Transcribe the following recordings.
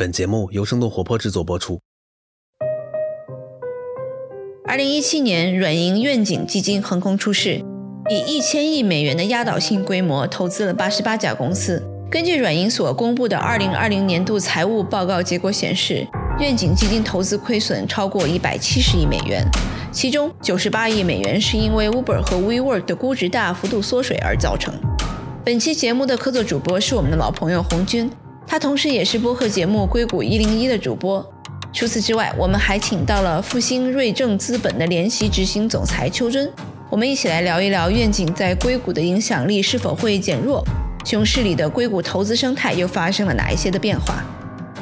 本节目由生动活泼制作播出。二零一七年，软银愿景基金横空出世，以一千亿美元的压倒性规模投资了八十八家公司。根据软银所公布的二零二零年度财务报告结果显示，愿景基金投资亏损超过一百七十亿美元，其中九十八亿美元是因为 Uber 和 WeWork 的估值大幅度缩水而造成。本期节目的客座主播是我们的老朋友红军。他同时也是播客节目《硅谷一零一》的主播。除此之外，我们还请到了复兴瑞正资本的联席执行总裁邱真，我们一起来聊一聊愿景在硅谷的影响力是否会减弱，熊市里的硅谷投资生态又发生了哪一些的变化。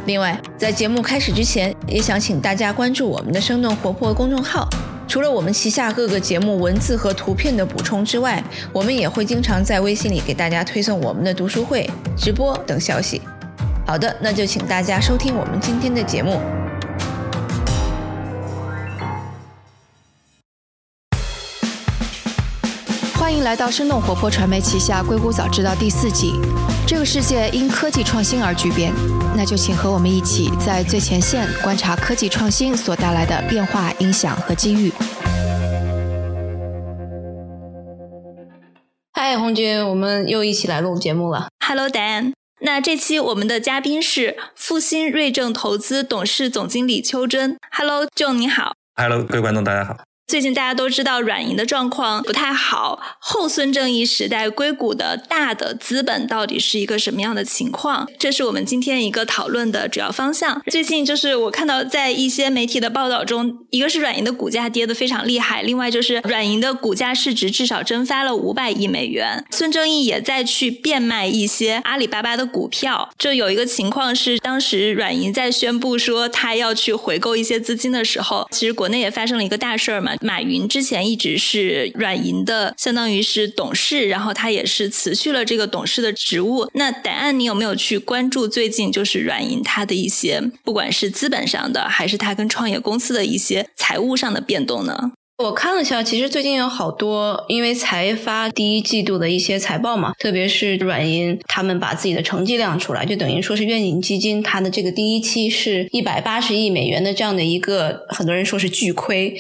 另外，在节目开始之前，也想请大家关注我们的生动活泼公众号。除了我们旗下各个节目文字和图片的补充之外，我们也会经常在微信里给大家推送我们的读书会、直播等消息。好的，那就请大家收听我们今天的节目。欢迎来到生动活泼传媒旗下《硅谷早知道》第四季。这个世界因科技创新而巨变，那就请和我们一起在最前线观察科技创新所带来的变化、影响和机遇。嗨，红军，我们又一起来录节目了。Hello，Dan。那这期我们的嘉宾是复星瑞正投资董事总经理邱真。Hello，John，你好。Hello，各位观众，大家好。最近大家都知道软银的状况不太好，后孙正义时代硅谷的大的资本到底是一个什么样的情况？这是我们今天一个讨论的主要方向。最近就是我看到在一些媒体的报道中，一个是软银的股价跌得非常厉害，另外就是软银的股价市值至少蒸发了五百亿美元。孙正义也在去变卖一些阿里巴巴的股票。这有一个情况是，当时软银在宣布说他要去回购一些资金的时候，其实国内也发生了一个大事儿嘛。马云之前一直是软银的，相当于是董事，然后他也是辞去了这个董事的职务。那答案，你有没有去关注最近就是软银它的一些，不管是资本上的，还是它跟创业公司的一些财务上的变动呢？我看了一下，其实最近有好多，因为才发第一季度的一些财报嘛，特别是软银，他们把自己的成绩亮出来，就等于说是愿景基金它的这个第一期是一百八十亿美元的这样的一个，很多人说是巨亏，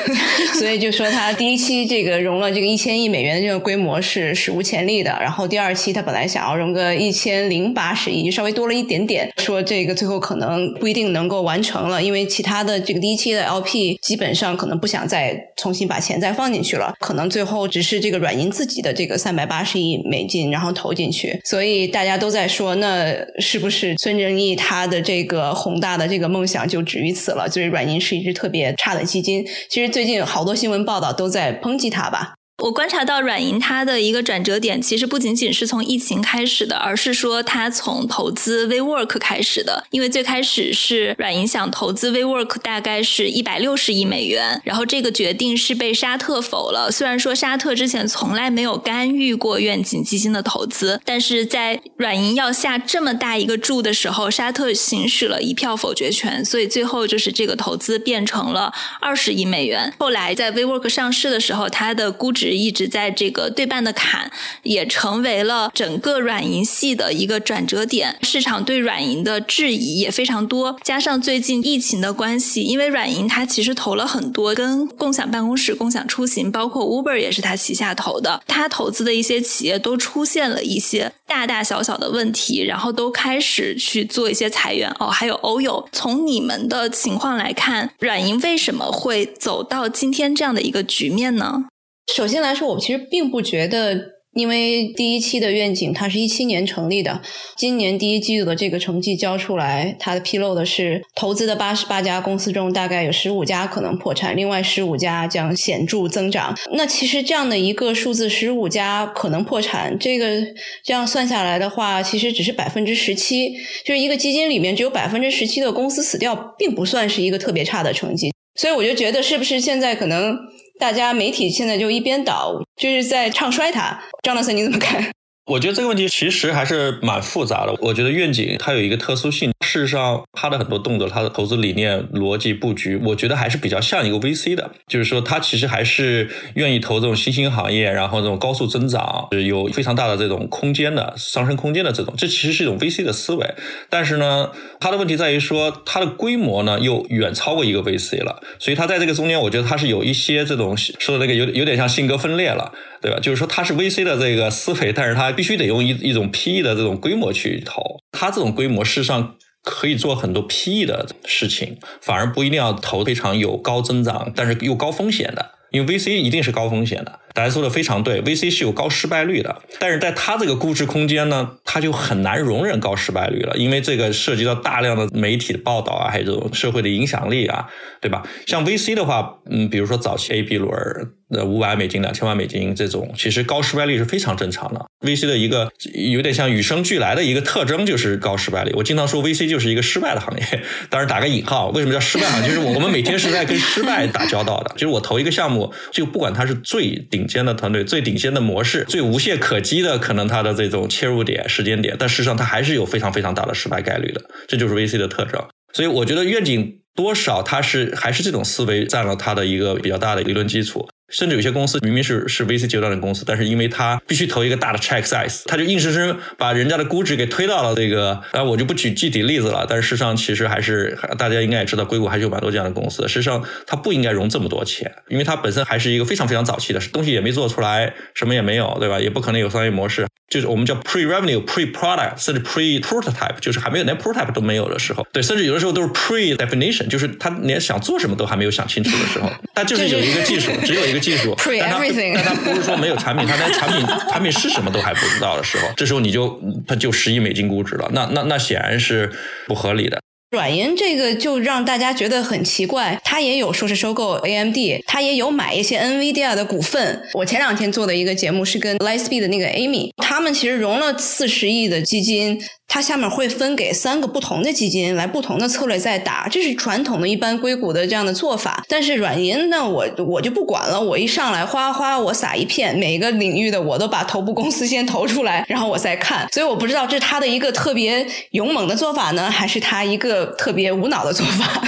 所以就说它第一期这个融了这个一千亿美元的这个规模是史无前例的。然后第二期它本来想要融个一千零八十亿，稍微多了一点点，说这个最后可能不一定能够完成了，因为其他的这个第一期的 LP 基本上可能不想再。重新把钱再放进去了，可能最后只是这个软银自己的这个三百八十亿美金，然后投进去，所以大家都在说，那是不是孙正义他的这个宏大的这个梦想就止于此了？就是软银是一支特别差的基金。其实最近好多新闻报道都在抨击他吧。我观察到软银它的一个转折点，其实不仅仅是从疫情开始的，而是说它从投资 WeWork 开始的。因为最开始是软银想投资 WeWork，大概是一百六十亿美元，然后这个决定是被沙特否了。虽然说沙特之前从来没有干预过愿景基金的投资，但是在软银要下这么大一个注的时候，沙特行使了一票否决权，所以最后就是这个投资变成了二十亿美元。后来在 WeWork 上市的时候，它的估值。一直在这个对半的坎，也成为了整个软银系的一个转折点。市场对软银的质疑也非常多，加上最近疫情的关系，因为软银它其实投了很多跟共享办公室、共享出行，包括 Uber 也是它旗下投的。它投资的一些企业都出现了一些大大小小的问题，然后都开始去做一些裁员。哦，还有欧友，从你们的情况来看，软银为什么会走到今天这样的一个局面呢？首先来说，我其实并不觉得，因为第一期的愿景它是一七年成立的，今年第一季度的这个成绩交出来，它的披露的是投资的八十八家公司中，大概有十五家可能破产，另外十五家将显著增长。那其实这样的一个数字，十五家可能破产，这个这样算下来的话，其实只是百分之十七，就是一个基金里面只有百分之十七的公司死掉，并不算是一个特别差的成绩。所以我就觉得，是不是现在可能？大家媒体现在就一边倒，就是在唱衰它。张老师，你怎么看？我觉得这个问题其实还是蛮复杂的。我觉得愿景它有一个特殊性，事实上他的很多动作，他的投资理念、逻辑布局，我觉得还是比较像一个 VC 的，就是说他其实还是愿意投这种新兴行业，然后这种高速增长，有非常大的这种空间的上升空间的这种，这其实是一种 VC 的思维。但是呢，他的问题在于说，它的规模呢又远超过一个 VC 了，所以他在这个中间，我觉得他是有一些这种说的那个有有点像性格分裂了，对吧？就是说他是 VC 的这个思维，但是他必须得用一一种 PE 的这种规模去投，他这种规模事实上可以做很多 PE 的事情，反而不一定要投非常有高增长但是又高风险的，因为 VC 一定是高风险的。大家说的非常对，VC 是有高失败率的，但是在它这个估值空间呢，它就很难容忍高失败率了，因为这个涉及到大量的媒体的报道啊，还有这种社会的影响力啊，对吧？像 VC 的话，嗯，比如说早期 A、B 轮，呃，五百美金、两千万美金这种，其实高失败率是非常正常的。VC 的一个有点像与生俱来的一个特征就是高失败率。我经常说 VC 就是一个失败的行业，当然打个引号，为什么叫失败行业？就是我我们每天是在跟失败打交道的。就是我投一个项目，就不管它是最顶。尖的团队最顶尖的模式，最无懈可击的可能它的这种切入点时间点，但事实上它还是有非常非常大的失败概率的，这就是 VC 的特征。所以我觉得愿景多少它是还是这种思维占了它的一个比较大的理论基础。甚至有些公司明明是是 VC 阶段的公司，但是因为它必须投一个大的 check size，它就硬生生把人家的估值给推到了这个。啊，我就不举具体例子了。但是事实上，其实还是大家应该也知道，硅谷还是有蛮多这样的公司。事实上，它不应该融这么多钱，因为它本身还是一个非常非常早期的东西，也没做出来，什么也没有，对吧？也不可能有商业模式。就是我们叫 pre revenue、pre product，甚至 pre prototype，就是还没有连 prototype 都没有的时候。对，甚至有的时候都是 pre definition，就是他连想做什么都还没有想清楚的时候。他就是有一个技术，只有一个技术，但他但他不是说没有产品，他连产品产品是什么都还不知道的时候，这时候你就他就十亿美金估值了，那那那显然是不合理的。软银这个就让大家觉得很奇怪，他也有说是收购 AMD，他也有买一些 NVIDIA 的股份。我前两天做的一个节目是跟 Lightspeed 的那个 Amy，他们其实融了四十亿的基金。它下面会分给三个不同的基金来不同的策略在打，这是传统的一般硅谷的这样的做法。但是软银呢，我我就不管了，我一上来哗哗我撒一片，每个领域的我都把头部公司先投出来，然后我再看。所以我不知道这是他的一个特别勇猛的做法呢，还是他一个特别无脑的做法。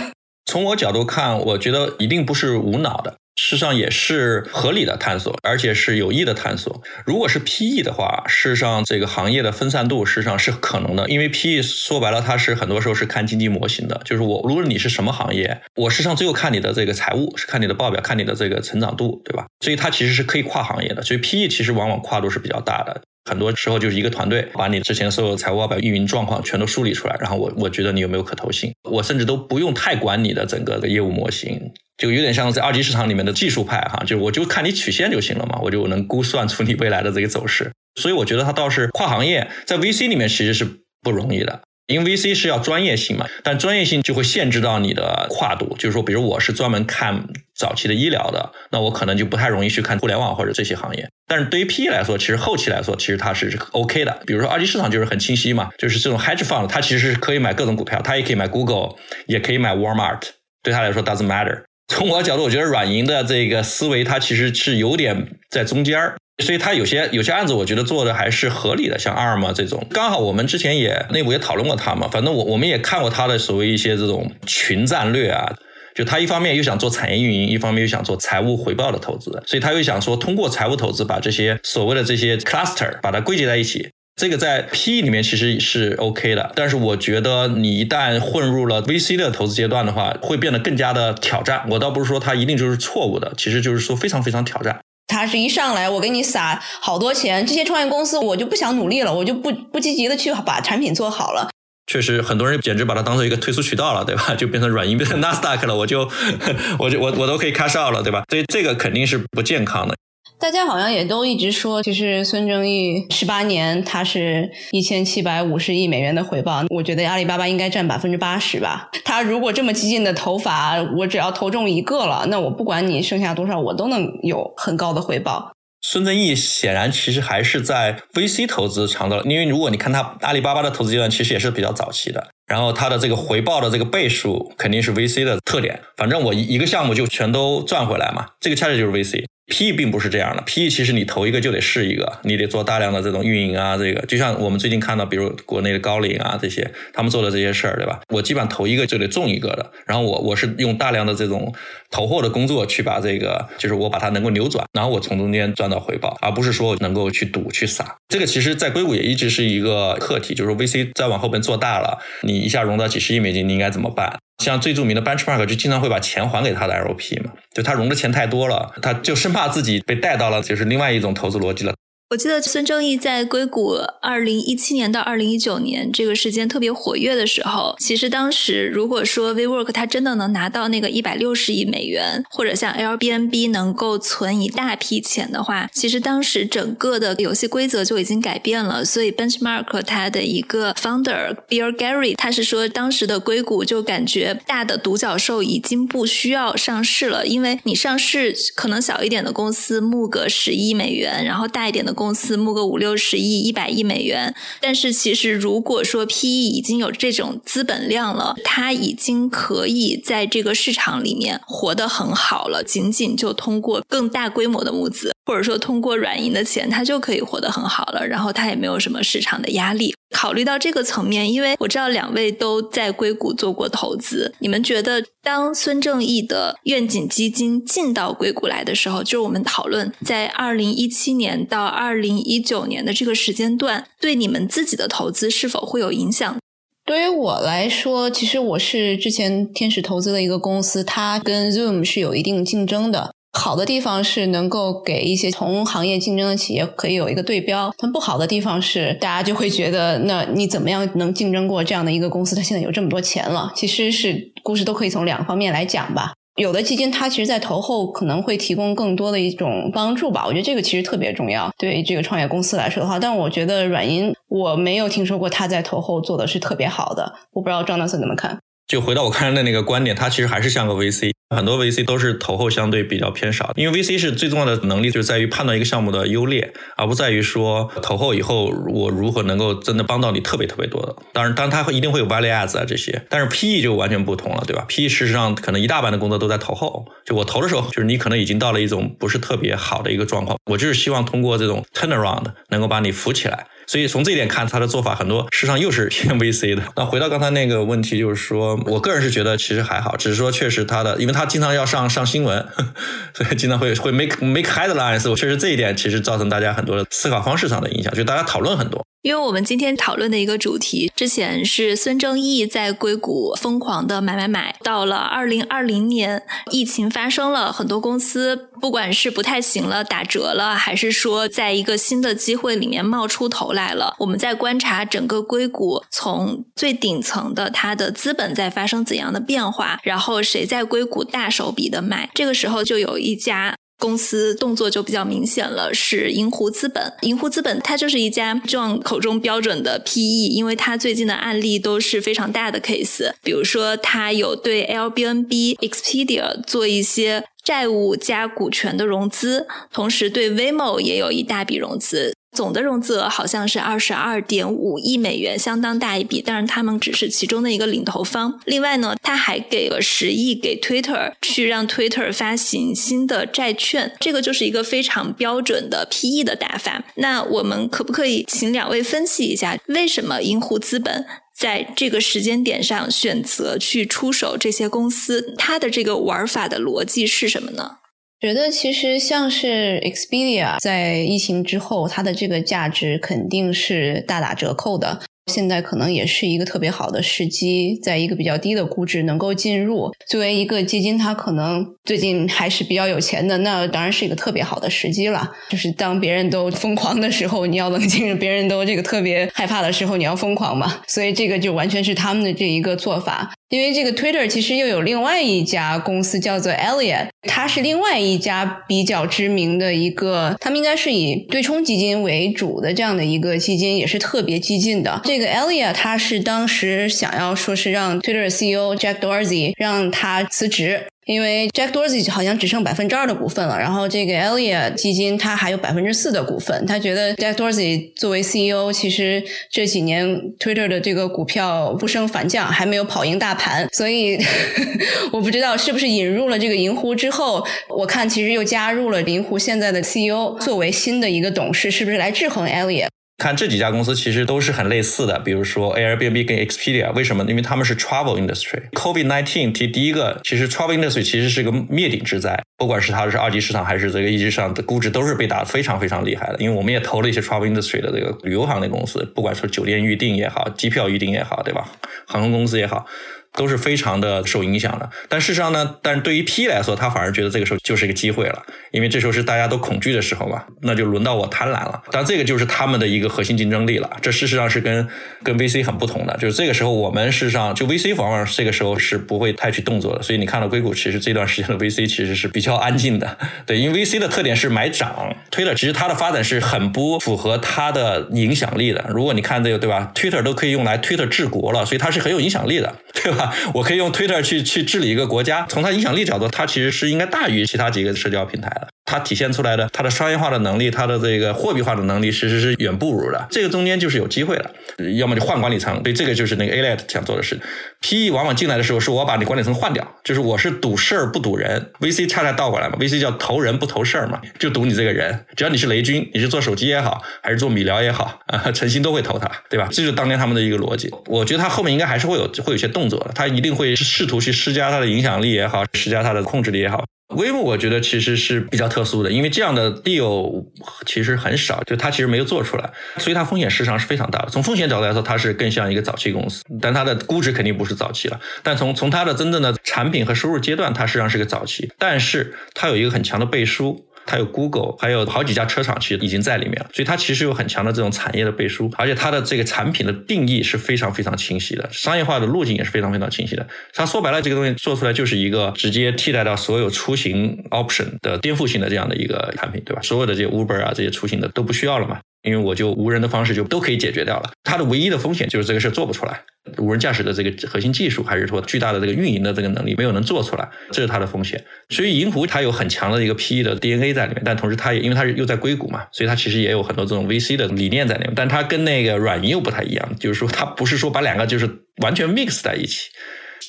从我角度看，我觉得一定不是无脑的。事实上也是合理的探索，而且是有益的探索。如果是 PE 的话，事实上这个行业的分散度事实上是可能的，因为 PE 说白了，它是很多时候是看经济模型的。就是我，无论你是什么行业，我事实上最后看你的这个财务，是看你的报表，看你的这个成长度，对吧？所以它其实是可以跨行业的。所以 PE 其实往往跨度是比较大的。很多时候就是一个团队把你之前所有的财务报表、运营状况全都梳理出来，然后我我觉得你有没有可投性，我甚至都不用太管你的整个的业务模型，就有点像在二级市场里面的技术派哈，就我就看你曲线就行了嘛，我就能估算出你未来的这个走势。所以我觉得它倒是跨行业，在 VC 里面其实是不容易的。因为 VC 是要专业性嘛，但专业性就会限制到你的跨度。就是说，比如我是专门看早期的医疗的，那我可能就不太容易去看互联网或者这些行业。但是对于 PE 来说，其实后期来说，其实它是 OK 的。比如说二级市场就是很清晰嘛，就是这种 hedge fund，它其实是可以买各种股票，它也可以买 Google，也可以买 Walmart，对他来说 doesn't matter。从我的角度，我觉得软银的这个思维，它其实是有点在中间儿。所以他有些有些案子，我觉得做的还是合理的，像 ARM 这种，刚好我们之前也内部也讨论过他嘛。反正我我们也看过他的所谓一些这种群战略啊，就他一方面又想做产业运营，一方面又想做财务回报的投资，所以他又想说通过财务投资把这些所谓的这些 cluster 把它归结在一起。这个在 PE 里面其实是 OK 的，但是我觉得你一旦混入了 VC 的投资阶段的话，会变得更加的挑战。我倒不是说它一定就是错误的，其实就是说非常非常挑战。他是一上来，我给你撒好多钱，这些创业公司我就不想努力了，我就不不积极的去把产品做好了。确实，很多人简直把它当做一个退出渠道了，对吧？就变成软银变成纳斯达克了，我就 我就我我都可以 cash out 了，对吧？所以这个肯定是不健康的。大家好像也都一直说，其实孙正义十八年，他是一千七百五十亿美元的回报。我觉得阿里巴巴应该占百分之八十吧。他如果这么激进的投法，我只要投中一个了，那我不管你剩下多少，我都能有很高的回报。孙正义显然其实还是在 VC 投资长的，因为如果你看他阿里巴巴的投资阶段，其实也是比较早期的。然后他的这个回报的这个倍数肯定是 VC 的特点。反正我一一个项目就全都赚回来嘛，这个恰恰就是 VC。PE 并不是这样的，PE 其实你投一个就得试一个，你得做大量的这种运营啊，这个就像我们最近看到，比如国内的高瓴啊这些，他们做的这些事儿，对吧？我基本上投一个就得中一个的，然后我我是用大量的这种投货的工作去把这个，就是我把它能够扭转，然后我从中间赚到回报，而不是说能够去赌去撒。这个其实，在硅谷也一直是一个课题，就是 VC 再往后边做大了，你一下融到几十亿美金，你应该怎么办？像最著名的 Benchmark 就经常会把钱还给他的 LP 嘛，就他融的钱太多了，他就生怕自己被带到了就是另外一种投资逻辑了。我记得孙正义在硅谷二零一七年到二零一九年这个时间特别活跃的时候，其实当时如果说 WeWork 它真的能拿到那个一百六十亿美元，或者像 Airbnb 能够存一大批钱的话，其实当时整个的游戏规则就已经改变了。所以 Benchmark 它的一个 founder Bill Gary 他是说，当时的硅谷就感觉大的独角兽已经不需要上市了，因为你上市可能小一点的公司募个十亿美元，然后大一点的。公司募个五六十亿、一百亿美元，但是其实如果说 PE 已经有这种资本量了，它已经可以在这个市场里面活得很好了。仅仅就通过更大规模的募资，或者说通过软银的钱，它就可以活得很好了。然后它也没有什么市场的压力。考虑到这个层面，因为我知道两位都在硅谷做过投资，你们觉得当孙正义的愿景基金进到硅谷来的时候，就是我们讨论在二零一七年到二零一九年的这个时间段，对你们自己的投资是否会有影响？对于我来说，其实我是之前天使投资的一个公司，它跟 Zoom 是有一定竞争的。好的地方是能够给一些同行业竞争的企业可以有一个对标，但不好的地方是大家就会觉得，那你怎么样能竞争过这样的一个公司？它现在有这么多钱了。其实是故事都可以从两方面来讲吧。有的基金它其实，在投后可能会提供更多的一种帮助吧。我觉得这个其实特别重要，对于这个创业公司来说的话。但我觉得软银，我没有听说过他在投后做的是特别好的。我不知道张大森怎么看。就回到我刚才的那个观点，它其实还是像个 VC，很多 VC 都是投后相对比较偏少，因为 VC 是最重要的能力，就是在于判断一个项目的优劣，而不在于说投后以后我如何能够真的帮到你特别特别多的。当然，当然它会一定会有 value adds 啊这些，但是 PE 就完全不同了，对吧？PE 事实上可能一大半的工作都在投后，就我投的时候，就是你可能已经到了一种不是特别好的一个状况，我就是希望通过这种 turnaround 能够把你扶起来。所以从这一点看，他的做法很多，事实上又是偏 VC 的。那回到刚才那个问题，就是说我个人是觉得其实还好，只是说确实他的，因为他他经常要上上新闻，所以经常会会 make make headlines。我确实这一点其实造成大家很多的思考方式上的影响，就大家讨论很多。因为我们今天讨论的一个主题，之前是孙正义在硅谷疯狂的买买买，到了二零二零年，疫情发生了，很多公司不管是不太行了，打折了，还是说在一个新的机会里面冒出头来了，我们在观察整个硅谷从最顶层的它的资本在发生怎样的变化，然后谁在硅谷大手笔的买，这个时候就有一家。公司动作就比较明显了，是银湖资本。银湖资本它就是一家 John 口中标准的 PE，因为它最近的案例都是非常大的 case，比如说它有对 Airbnb、Expedia 做一些债务加股权的融资，同时对 v m o 也有一大笔融资。总的融资额好像是二十二点五亿美元，相当大一笔。但是他们只是其中的一个领头方。另外呢，他还给了十亿给 Twitter，去让 Twitter 发行新的债券。这个就是一个非常标准的 PE 的打法。那我们可不可以请两位分析一下，为什么银湖资本在这个时间点上选择去出手这些公司？它的这个玩法的逻辑是什么呢？觉得其实像是 Expedia 在疫情之后，它的这个价值肯定是大打折扣的。现在可能也是一个特别好的时机，在一个比较低的估值能够进入。作为一个基金，它可能最近还是比较有钱的，那当然是一个特别好的时机了。就是当别人都疯狂的时候，你要冷静；别人都这个特别害怕的时候，你要疯狂嘛。所以这个就完全是他们的这一个做法。因为这个 Twitter 其实又有另外一家公司叫做 Elliot，它是另外一家比较知名的一个，他们应该是以对冲基金为主的这样的一个基金，也是特别激进的。这个 Elliott 他是当时想要说是让 Twitter CEO Jack Dorsey 让他辞职。因为 Jack Dorsey 好像只剩百分之二的股份了，然后这个 elliot 基金它还有百分之四的股份。他觉得 Jack Dorsey 作为 CEO，其实这几年 Twitter 的这个股票不升反降，还没有跑赢大盘，所以 我不知道是不是引入了这个银狐之后，我看其实又加入了银狐现在的 CEO 作为新的一个董事，是不是来制衡 elliot 看这几家公司其实都是很类似的，比如说 Airbnb 跟 Expedia，为什么？因为他们是 travel industry。Covid nineteen 提第一个，其实 travel industry 其实是个灭顶之灾，不管是它是二级市场还是这个一级市场的估值都是被打得非常非常厉害的。因为我们也投了一些 travel industry 的这个旅游行业公司，不管说酒店预订也好，机票预订也好，对吧？航空公司也好。都是非常的受影响的，但事实上呢，但是对于 P 来说，他反而觉得这个时候就是一个机会了，因为这时候是大家都恐惧的时候嘛，那就轮到我贪婪了。但这个就是他们的一个核心竞争力了，这事实上是跟跟 VC 很不同的，就是这个时候我们事实上就 VC 往往这个时候是不会太去动作的，所以你看到硅谷其实这段时间的 VC 其实是比较安静的，对，因为 VC 的特点是买涨，Twitter 其实它的发展是很不符合它的影响力的。如果你看这个对吧，Twitter 都可以用来 Twitter 治国了，所以它是很有影响力的，对吧？我可以用。Twitter 去去治理一个国家，从它影响力角度，它其实是应该大于其他几个社交平台的。它体现出来的它的商业化的能力，它的这个货币化的能力，其实是远不如的。这个中间就是有机会了，要么就换管理层。对，这个就是那个 Alet 想做的事。PE 往往进来的时候，是我把你管理层换掉，就是我是赌事儿不赌人。VC 恰恰倒过来嘛，VC 叫投人不投事儿嘛，就赌你这个人。只要你是雷军，你是做手机也好，还是做米聊也好，啊，诚心都会投他，对吧？这就是当年他们的一个逻辑。我觉得他后面应该还是会有会有些动作的，他一定会试图去施加他的影响力也好，施加他的控制力也好。微木我觉得其实是比较特殊的，因为这样的 deal 其实很少，就它其实没有做出来，所以它风险市场是非常大的。从风险角度来说，它是更像一个早期公司，但它的估值肯定不是早期了。但从从它的真正的产品和收入阶段，它实际上是个早期，但是它有一个很强的背书。它有 Google，还有好几家车厂，其实已经在里面了，所以它其实有很强的这种产业的背书，而且它的这个产品的定义是非常非常清晰的，商业化的路径也是非常非常清晰的。它说白了，这个东西做出来就是一个直接替代到所有出行 option 的颠覆性的这样的一个产品，对吧？所有的这些 Uber 啊，这些出行的都不需要了嘛。因为我就无人的方式就都可以解决掉了，它的唯一的风险就是这个事做不出来，无人驾驶的这个核心技术，还是说巨大的这个运营的这个能力没有能做出来，这是它的风险。所以银狐它有很强的一个 PE 的 DNA 在里面，但同时它也因为它是又在硅谷嘛，所以它其实也有很多这种 VC 的理念在里面，但它跟那个软银又不太一样，就是说它不是说把两个就是完全 mix 在一起。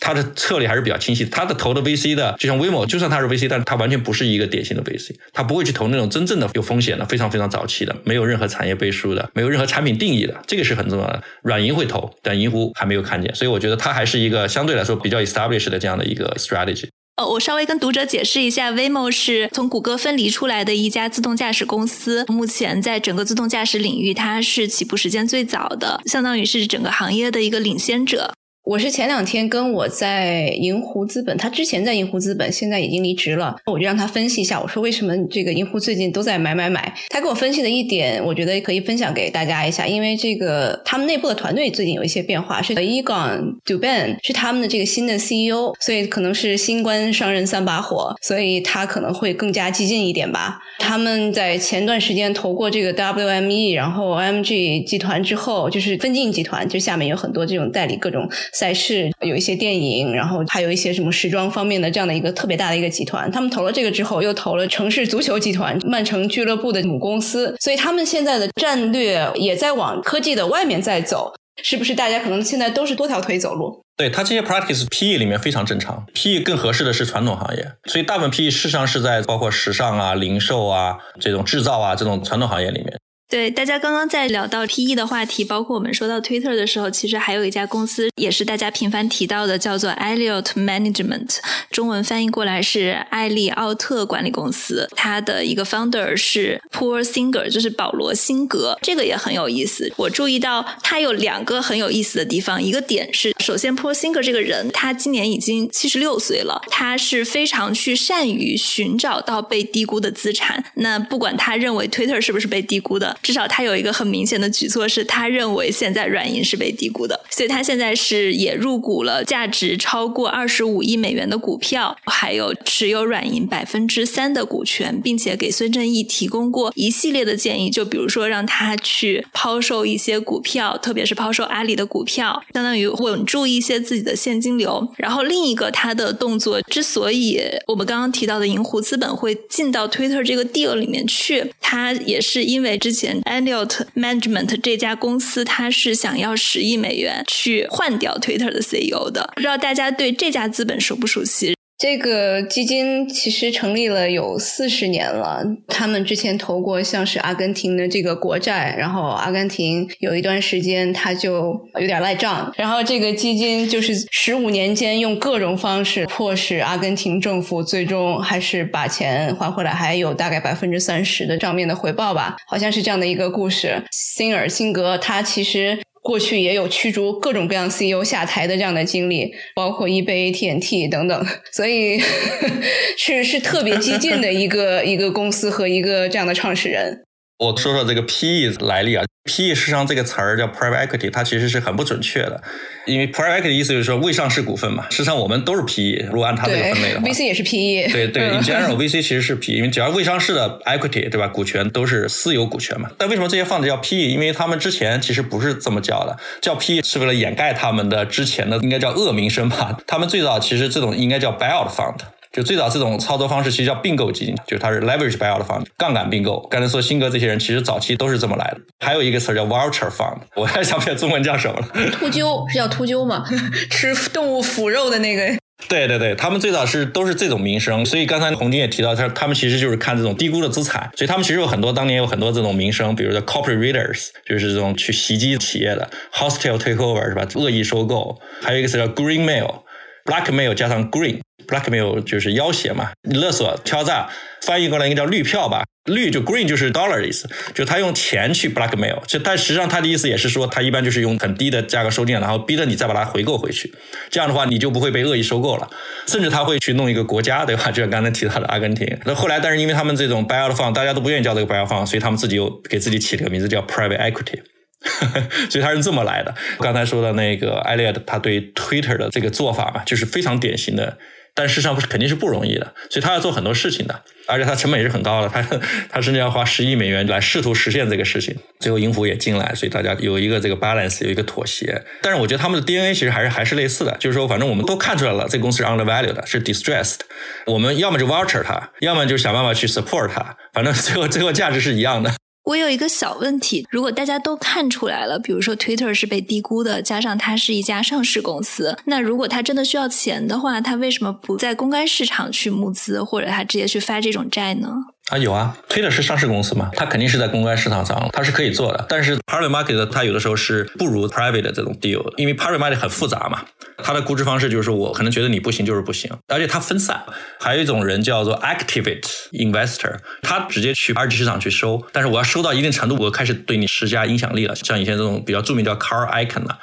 他的策略还是比较清晰，他的投的 VC 的，就像 WeMo，就算他是 VC，但是他完全不是一个典型的 VC，他不会去投那种真正的有风险的、非常非常早期的、没有任何产业背书的、没有任何产品定义的，这个是很重要的。软银会投，但银湖还没有看见，所以我觉得它还是一个相对来说比较 established 的这样的一个 strategy。呃，我稍微跟读者解释一下，WeMo 是从谷歌分离出来的一家自动驾驶公司，目前在整个自动驾驶领域，它是起步时间最早的，相当于是整个行业的一个领先者。我是前两天跟我在银湖资本，他之前在银湖资本，现在已经离职了。我就让他分析一下，我说为什么这个银湖最近都在买买买？他给我分析的一点，我觉得可以分享给大家一下。因为这个他们内部的团队最近有一些变化，是 Egon Dubin 是他们的这个新的 CEO，所以可能是新官上任三把火，所以他可能会更加激进一点吧。他们在前段时间投过这个 WME，然后 MG 集团之后，就是分镜集团，就下面有很多这种代理各种。赛事有一些电影，然后还有一些什么时装方面的这样的一个特别大的一个集团。他们投了这个之后，又投了城市足球集团曼城俱乐部的母公司，所以他们现在的战略也在往科技的外面在走。是不是大家可能现在都是多条腿走路？对他这些 practice PE 里面非常正常，PE 更合适的是传统行业，所以大部分 PE 事实上是在包括时尚啊、零售啊、这种制造啊这种传统行业里面。对，大家刚刚在聊到 PE 的话题，包括我们说到 Twitter 的时候，其实还有一家公司也是大家频繁提到的，叫做 Elliot Management，中文翻译过来是艾利奥特管理公司。它的一个 founder 是 Paul Singer，就是保罗·辛格，这个也很有意思。我注意到他有两个很有意思的地方，一个点是，首先 Paul Singer 这个人，他今年已经七十六岁了，他是非常去善于寻找到被低估的资产。那不管他认为 Twitter 是不是被低估的。至少他有一个很明显的举措，是他认为现在软银是被低估的，所以他现在是也入股了价值超过二十五亿美元的股票，还有持有软银百分之三的股权，并且给孙正义提供过一系列的建议，就比如说让他去抛售一些股票，特别是抛售阿里的股票，相当于稳住一些自己的现金流。然后另一个他的动作，之所以我们刚刚提到的银湖资本会进到 Twitter 这个 deal 里面去，他也是因为之前 aniot Management 这家公司，它是想要十亿美元去换掉 Twitter 的 CEO 的。不知道大家对这家资本熟不熟悉？这个基金其实成立了有四十年了，他们之前投过像是阿根廷的这个国债，然后阿根廷有一段时间他就有点赖账，然后这个基金就是十五年间用各种方式迫使阿根廷政府最终还是把钱还回来，还有大概百分之三十的账面的回报吧，好像是这样的一个故事。辛尔辛格他其实。过去也有驱逐各种各样 CEO 下台的这样的经历，包括 eBay、TNT 等等，所以 是是特别激进的一个一个公司和一个这样的创始人。我说说这个 PE 来历啊，PE 实际上这个词儿叫 private equity，它其实是很不准确的，因为 private equity 的意思就是说未上市股份嘛。实际上我们都是 PE，如果按它这个分类的话，VC 也是 PE。对对，in general VC 其实是 PE，因为只要未上市的 equity 对吧，股权都是私有股权嘛。但为什么这些放的叫 PE？因为他们之前其实不是这么叫的，叫 PE 是为了掩盖他们的之前的应该叫恶名声吧。他们最早其实这种应该叫 buyout fund。就最早这种操作方式其实叫并购基金，就是它是 leverage buyout fund，杠杆并购。刚才说辛格这些人其实早期都是这么来的。还有一个词叫 vulture fund，我还想不起来中文叫什么了。秃鹫是叫秃鹫吗？吃动物腐肉的那个。对对对，他们最早是都是这种名声。所以刚才洪金也提到，他他们其实就是看这种低估的资产。所以他们其实有很多当年有很多这种名声，比如说 corporate raiders，就是这种去袭击企业的 hostile takeover 是吧？恶意收购。还有一个词叫 green mail，blackmail 加上 green。Blackmail 就是要挟嘛，勒索、敲诈，翻译过来应该叫绿票吧？绿就 green 就是 dollar 的意思，就他用钱去 blackmail，就但实际上他的意思也是说，他一般就是用很低的价格收进，然后逼着你再把它回购回去，这样的话你就不会被恶意收购了，甚至他会去弄一个国家，对吧？就像刚才提到的阿根廷。那后来，但是因为他们这种 buyout fund，大家都不愿意叫这个 buyout fund，所以他们自己又给自己起了个名字叫 private equity。所以他是这么来的。刚才说的那个艾利 t 他对 Twitter 的这个做法嘛，就是非常典型的。但事实上不是肯定是不容易的，所以他要做很多事情的，而且他成本也是很高的，他 他甚至要花十亿美元来试图实现这个事情。最后银湖也进来，所以大家有一个这个 balance，有一个妥协。但是我觉得他们的 DNA 其实还是还是类似的，就是说反正我们都看出来了，这个公司是 undervalued 的，是 distressed。我们要么就 voucher 它，要么就想办法去 support 它，反正最后最后价值是一样的。我有一个小问题，如果大家都看出来了，比如说 Twitter 是被低估的，加上它是一家上市公司，那如果它真的需要钱的话，它为什么不在公开市场去募资，或者它直接去发这种债呢？啊，有啊，Twitter 是上市公司嘛，它肯定是在公开市场上，它是可以做的。但是 private market 它有的时候是不如 private 的这种 deal，因为 private market 很复杂嘛，它的估值方式就是我可能觉得你不行就是不行，而且它分散。还有一种人叫做 activate investor，他直接去二级市场去收，但是我要收到一定程度，我开始对你施加影响力了。像以前这种比较著名叫 car Icahn 的。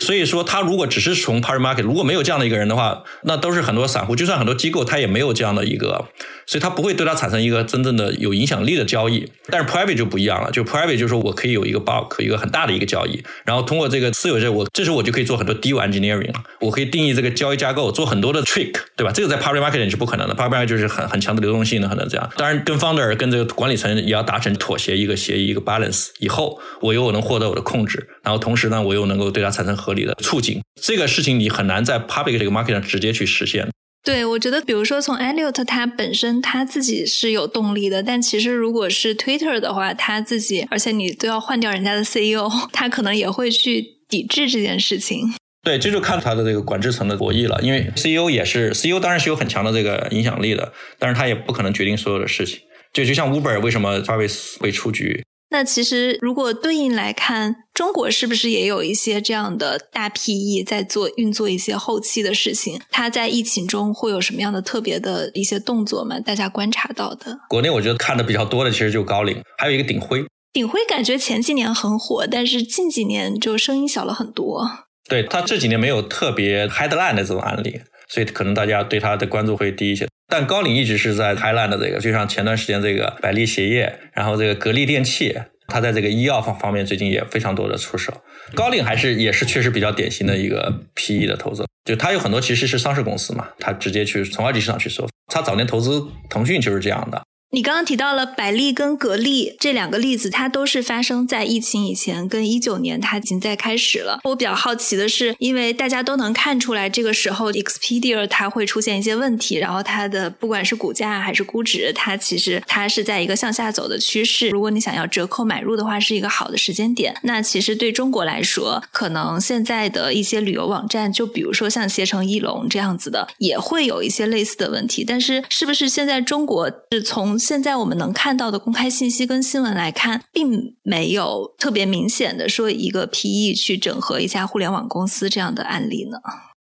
所以说，他如果只是从 private market，如果没有这样的一个人的话，那都是很多散户，就算很多机构，他也没有这样的一个，所以他不会对他产生一个真正的有影响力的交易。但是 private 就不一样了，就 private 就是说我可以有一个 bulk，一个很大的一个交易，然后通过这个私有制，我这时候我就可以做很多 d e engineering 了，我可以定义这个交易架构，做很多的 trick，对吧？这个在 private market 里是不可能的，private market 就是很很强的流动性的，可能这样。当然，跟 founder 跟这个管理层也要达成妥协，一个协议，一个 balance，以后我又能获得我的控制，然后同时呢，我又能够对它产生合理的促进。这个事情你很难在 public 这个 market 上直接去实现。对，我觉得，比如说从 Elliot 他本身他自己是有动力的，但其实如果是 Twitter 的话，他自己，而且你都要换掉人家的 CEO，他可能也会去抵制这件事情。对，这就看他的这个管制层的博弈了，因为 CEO 也是 CEO，当然是有很强的这个影响力的，但是他也不可能决定所有的事情。就就像 Uber 为什么 Travis 会出局？那其实，如果对应来看，中国是不是也有一些这样的大 PE 在做运作一些后期的事情？它在疫情中会有什么样的特别的一些动作吗？大家观察到的？国内我觉得看的比较多的，其实就高瓴，还有一个鼎晖。鼎晖感觉前几年很火，但是近几年就声音小了很多。对他这几年没有特别 headline 的这种案例，所以可能大家对他的关注会低一些。但高瓴一直是在 Thailand 的这个，就像前段时间这个百利鞋业，然后这个格力电器，它在这个医药方方面最近也非常多的出手。高瓴还是也是确实比较典型的一个 PE 的投资，就它有很多其实是上市公司嘛，它直接去从二级市场去收。它早年投资腾讯就是这样的。你刚刚提到了百利跟格力这两个例子，它都是发生在疫情以前，跟一九年它已经在开始了。我比较好奇的是，因为大家都能看出来，这个时候 Expedia 它会出现一些问题，然后它的不管是股价还是估值，它其实它是在一个向下走的趋势。如果你想要折扣买入的话，是一个好的时间点。那其实对中国来说，可能现在的一些旅游网站，就比如说像携程、艺龙这样子的，也会有一些类似的问题。但是，是不是现在中国是从现在我们能看到的公开信息跟新闻来看，并没有特别明显的说一个 PE 去整合一家互联网公司这样的案例呢。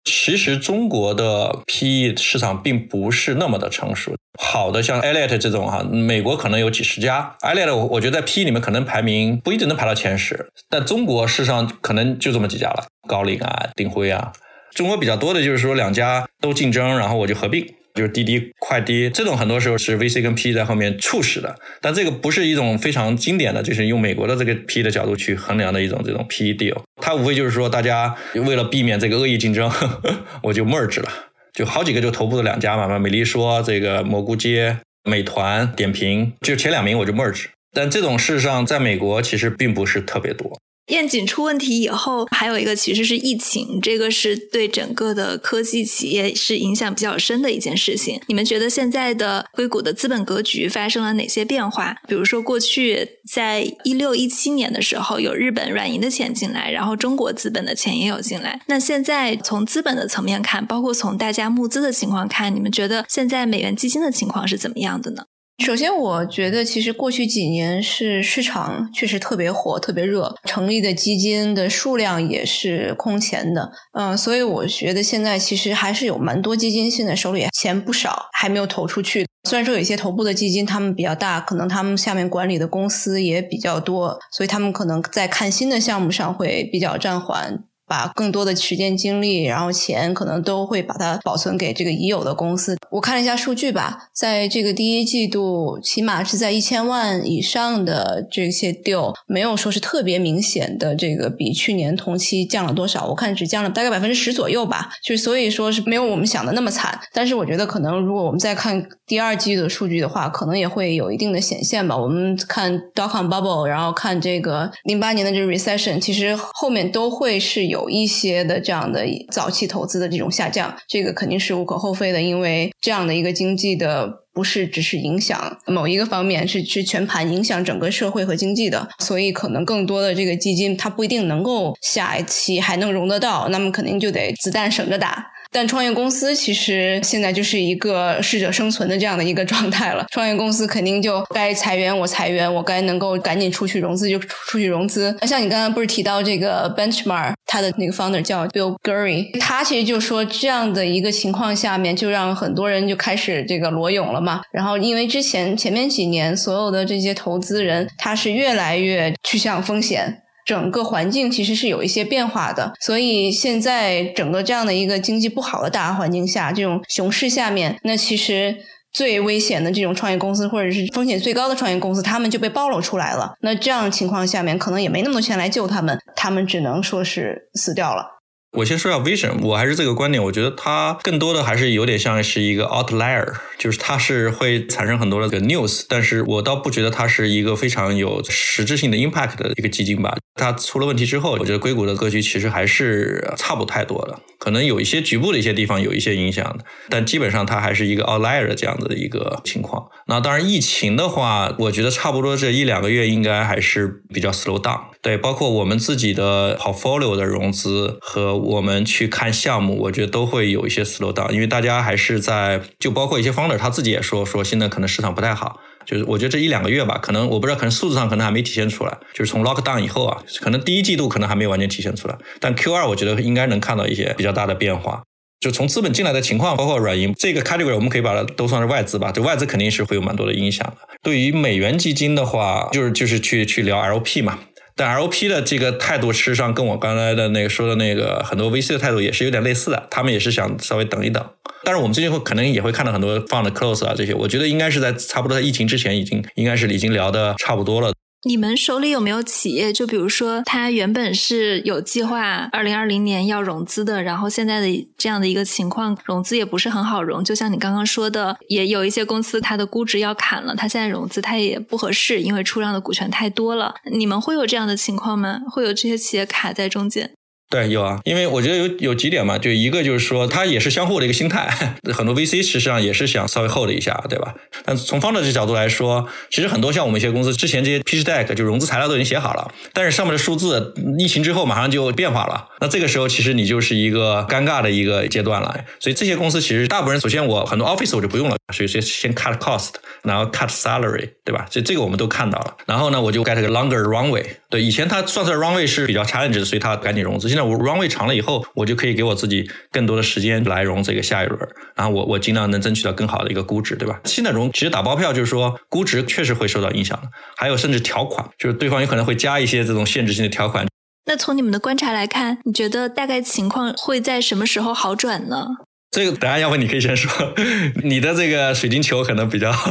其实中国的 PE 市场并不是那么的成熟。好的，像 Alit 这种哈，美国可能有几十家。Alit，我我觉得在 PE 里面可能排名不一定能排到前十，但中国事实上可能就这么几家了，高瓴啊、鼎晖啊。中国比较多的就是说两家都竞争，然后我就合并。就是滴滴快滴这种，很多时候是 VC 跟 PE 在后面促使的，但这个不是一种非常经典的，就是用美国的这个 PE 的角度去衡量的一种这种 PE deal。它无非就是说，大家为了避免这个恶意竞争，呵 呵我就 merge 了，就好几个就头部的两家嘛，美丽说、这个蘑菇街、美团点评，就前两名我就 merge。但这种事实上在美国其实并不是特别多。燕景出问题以后，还有一个其实是疫情，这个是对整个的科技企业是影响比较深的一件事情。你们觉得现在的硅谷的资本格局发生了哪些变化？比如说，过去在一六一七年的时候，有日本软银的钱进来，然后中国资本的钱也有进来。那现在从资本的层面看，包括从大家募资的情况看，你们觉得现在美元基金的情况是怎么样的呢？首先，我觉得其实过去几年是市场确实特别火、特别热，成立的基金的数量也是空前的。嗯，所以我觉得现在其实还是有蛮多基金现在手里钱不少，还没有投出去。虽然说有一些头部的基金他们比较大，可能他们下面管理的公司也比较多，所以他们可能在看新的项目上会比较暂缓。把更多的时间、精力，然后钱，可能都会把它保存给这个已有的公司。我看了一下数据吧，在这个第一季度，起码是在一千万以上的这些 deal，没有说是特别明显的这个比去年同期降了多少。我看只降了大概百分之十左右吧，就是所以说是没有我们想的那么惨。但是我觉得可能如果我们再看第二季度的数据的话，可能也会有一定的显现吧。我们看 dot com bubble，然后看这个零八年的这个 recession，其实后面都会是有。有一些的这样的早期投资的这种下降，这个肯定是无可厚非的，因为这样的一个经济的不是只是影响某一个方面，是是全盘影响整个社会和经济的，所以可能更多的这个基金它不一定能够下一期还能融得到，那么肯定就得子弹省着打。但创业公司其实现在就是一个适者生存的这样的一个状态了。创业公司肯定就该裁员我裁员，我该能够赶紧出去融资就出去融资。那像你刚刚不是提到这个 Benchmark，他的那个 founder 叫 Bill Gurry，他其实就说这样的一个情况下面，就让很多人就开始这个裸泳了嘛。然后因为之前前面几年所有的这些投资人，他是越来越趋向风险。整个环境其实是有一些变化的，所以现在整个这样的一个经济不好的大环境下，这种熊市下面，那其实最危险的这种创业公司或者是风险最高的创业公司，他们就被暴露出来了。那这样情况下面，可能也没那么多钱来救他们，他们只能说是死掉了。我先说下 Vision，我还是这个观点，我觉得它更多的还是有点像是一个 outlier，就是它是会产生很多的这个 news，但是我倒不觉得它是一个非常有实质性的 impact 的一个基金吧。它出了问题之后，我觉得硅谷的格局其实还是差不太多的，可能有一些局部的一些地方有一些影响的，但基本上它还是一个 outlier 这样子的一个情况。那当然疫情的话，我觉得差不多这一两个月应该还是比较 slow down。对，包括我们自己的 portfolio 的融资和我们去看项目，我觉得都会有一些 slow down，因为大家还是在，就包括一些 founder 他自己也说，说现在可能市场不太好，就是我觉得这一两个月吧，可能我不知道，可能数字上可能还没体现出来，就是从 lock down 以后啊，可能第一季度可能还没有完全体现出来，但 Q 二我觉得应该能看到一些比较大的变化，就从资本进来的情况，包括软银这个 category，我们可以把它都算是外资吧，对外资肯定是会有蛮多的影响的。对于美元基金的话，就是就是去去聊 LP 嘛。但 LP 的这个态度，事实上跟我刚才的那个说的那个很多 VC 的态度也是有点类似的，他们也是想稍微等一等。但是我们最近会可能也会看到很多放的 close 啊这些，我觉得应该是在差不多在疫情之前已经应该是已经聊的差不多了。你们手里有没有企业？就比如说，他原本是有计划二零二零年要融资的，然后现在的这样的一个情况，融资也不是很好融。就像你刚刚说的，也有一些公司它的估值要砍了，它现在融资它也不合适，因为出让的股权太多了。你们会有这样的情况吗？会有这些企业卡在中间？对，有啊，因为我觉得有有几点嘛，就一个就是说，它也是相互的一个心态，很多 VC 实际上也是想稍微 hold 一下，对吧？但从方的这角度来说，其实很多像我们一些公司之前这些 pitch deck 就融资材料都已经写好了，但是上面的数字疫情之后马上就变化了，那这个时候其实你就是一个尴尬的一个阶段了。所以这些公司其实大部分人，首先我很多 office 我就不用了，所以先先 cut cost，然后 cut salary，对吧？所以这个我们都看到了。然后呢，我就 get 个 longer runway。对，以前他算出来 runway 是比较 challenge 的，所以他赶紧融资。现在我 runway 长了以后，我就可以给我自己更多的时间来融这个下一轮，然后我我尽量能争取到更好的一个估值，对吧？新的融其实打包票就是说估值确实会受到影响的，还有甚至条款，就是对方有可能会加一些这种限制性的条款。那从你们的观察来看，你觉得大概情况会在什么时候好转呢？这个答案要不你可以先说，你的这个水晶球可能比较。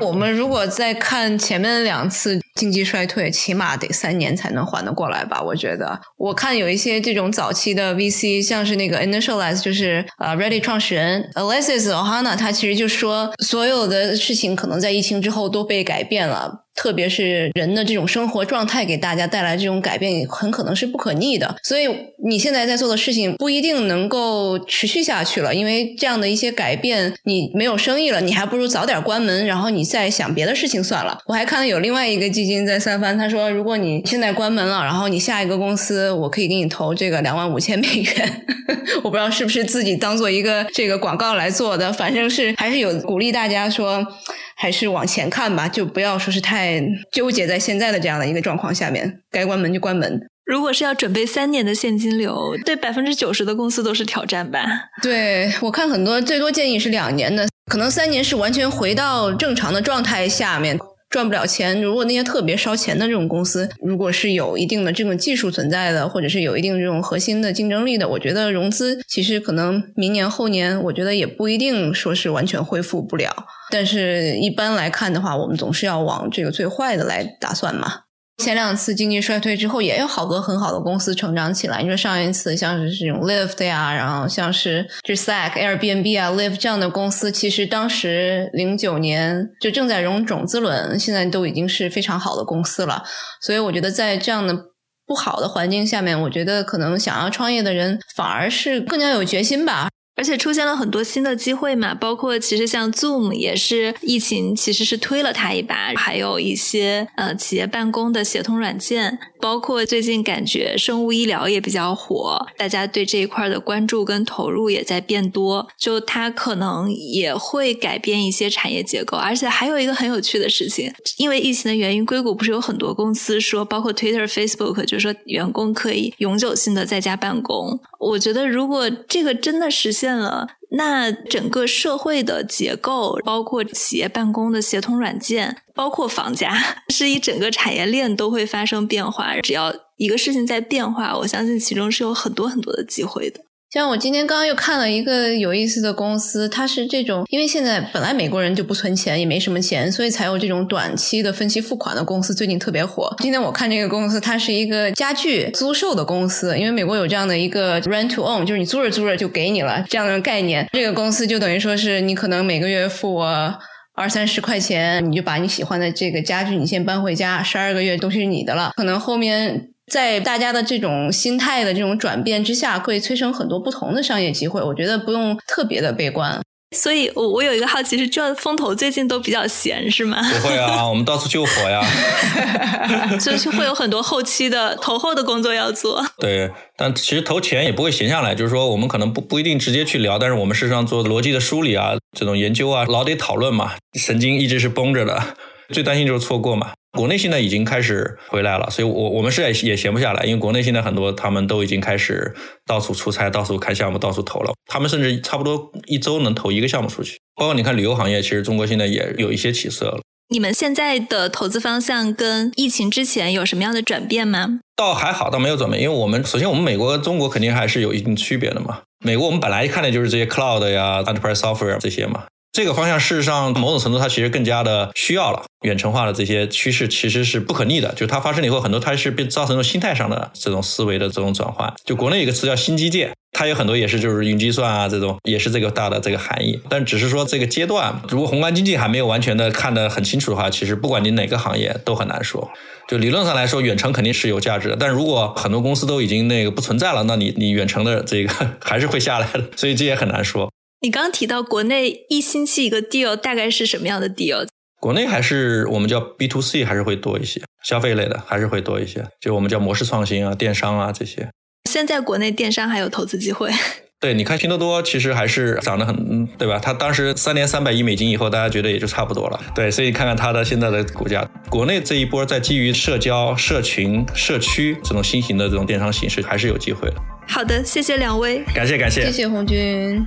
我们如果再看前面两次经济衰退，起码得三年才能缓得过来吧？我觉得，我看有一些这种早期的 VC，像是那个 Initialize，就是呃 Ready 创始人 Alexis Ohana，他其实就说，所有的事情可能在疫情之后都被改变了。特别是人的这种生活状态给大家带来这种改变，很可能是不可逆的。所以你现在在做的事情不一定能够持续下去了，因为这样的一些改变，你没有生意了，你还不如早点关门，然后你再想别的事情算了。我还看到有另外一个基金在三番，他说，如果你现在关门了，然后你下一个公司，我可以给你投这个两万五千美元。我不知道是不是自己当做一个这个广告来做的，反正是还是有鼓励大家说。还是往前看吧，就不要说是太纠结在现在的这样的一个状况下面，该关门就关门。如果是要准备三年的现金流，对百分之九十的公司都是挑战吧？对我看很多最多建议是两年的，可能三年是完全回到正常的状态下面。赚不了钱。如果那些特别烧钱的这种公司，如果是有一定的这种技术存在的，或者是有一定这种核心的竞争力的，我觉得融资其实可能明年后年，我觉得也不一定说是完全恢复不了。但是一般来看的话，我们总是要往这个最坏的来打算嘛。前两次经济衰退之后，也有好多很好的公司成长起来。你说上一次像是这种 Lyft 呀，然后像是就 Slack、Airbnb 啊，Lyft 这样的公司，其实当时零九年就正在融种子轮，现在都已经是非常好的公司了。所以我觉得在这样的不好的环境下面，我觉得可能想要创业的人反而是更加有决心吧。而且出现了很多新的机会嘛，包括其实像 Zoom 也是疫情其实是推了它一把，还有一些呃企业办公的协同软件，包括最近感觉生物医疗也比较火，大家对这一块的关注跟投入也在变多，就它可能也会改变一些产业结构。而且还有一个很有趣的事情，因为疫情的原因，硅谷不是有很多公司说，包括 Twitter、Facebook，就是说员工可以永久性的在家办公。我觉得如果这个真的实现，了，那整个社会的结构，包括企业办公的协同软件，包括房价，是一整个产业链都会发生变化。只要一个事情在变化，我相信其中是有很多很多的机会的。像我今天刚刚又看了一个有意思的公司，它是这种，因为现在本来美国人就不存钱，也没什么钱，所以才有这种短期的分期付款的公司，最近特别火。今天我看这个公司，它是一个家具租售的公司，因为美国有这样的一个 rent to own，就是你租着租着就给你了这样的概念。这个公司就等于说是你可能每个月付我二三十块钱，你就把你喜欢的这个家具你先搬回家，十二个月都是你的了，可能后面。在大家的这种心态的这种转变之下，会催生很多不同的商业机会。我觉得不用特别的悲观。所以，我我有一个好奇是，这风投最近都比较闲是吗？不会啊，我们到处救火呀。就是会有很多后期的投后的工作要做。对，但其实投钱也不会闲下来，就是说我们可能不不一定直接去聊，但是我们事实上做逻辑的梳理啊，这种研究啊，老得讨论嘛，神经一直是绷着的。最担心就是错过嘛。国内现在已经开始回来了，所以我我们是也也闲不下来，因为国内现在很多他们都已经开始到处出差、到处看项目、到处投了。他们甚至差不多一周能投一个项目出去。包括你看旅游行业，其实中国现在也有一些起色了。你们现在的投资方向跟疫情之前有什么样的转变吗？倒还好，倒没有转变，因为我们首先我们美国跟中国肯定还是有一定区别的嘛。美国我们本来看的就是这些 cloud 呀、enterprise software 这些嘛。这个方向事实上某种程度它其实更加的需要了。远程化的这些趋势其实是不可逆的，就它发生了以后，很多它是被造成一种心态上的这种思维的这种转换。就国内有个词叫新基建，它有很多也是就是云计算啊这种，也是这个大的这个含义。但只是说这个阶段，如果宏观经济还没有完全的看得很清楚的话，其实不管你哪个行业都很难说。就理论上来说，远程肯定是有价值的，但如果很多公司都已经那个不存在了，那你你远程的这个还是会下来的，所以这也很难说。你刚提到国内一星期一个 deal，大概是什么样的 deal？国内还是我们叫 B to C 还是会多一些，消费类的还是会多一些，就我们叫模式创新啊、电商啊这些。现在国内电商还有投资机会？对，你看拼多多其实还是涨得很，对吧？它当时三年三百亿美金以后，大家觉得也就差不多了。对，所以看看它的现在的股价，国内这一波在基于社交、社群、社区这种新型的这种电商形式，还是有机会的。好的，谢谢两位，感谢感谢，谢谢红军。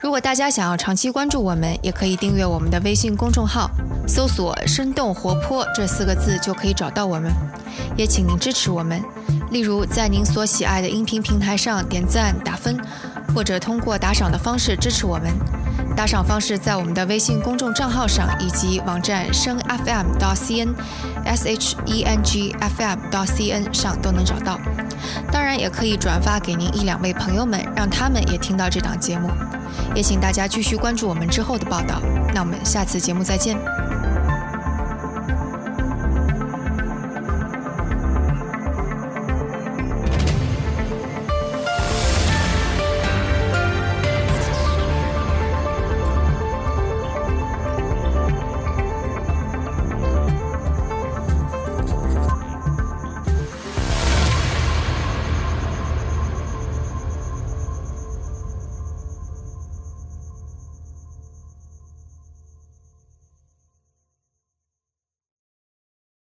如果大家想要长期关注我们，也可以订阅我们的微信公众号，搜索“生动活泼”这四个字就可以找到我们。也请您支持我们，例如在您所喜爱的音频平台上点赞打分，或者通过打赏的方式支持我们。打赏方式在我们的微信公众账号上以及网站声 FM 到 CN S H E N G F M 到 C N 上都能找到。当然，也可以转发给您一两位朋友们，让他们也听到这档节目。也请大家继续关注我们之后的报道。那我们下次节目再见。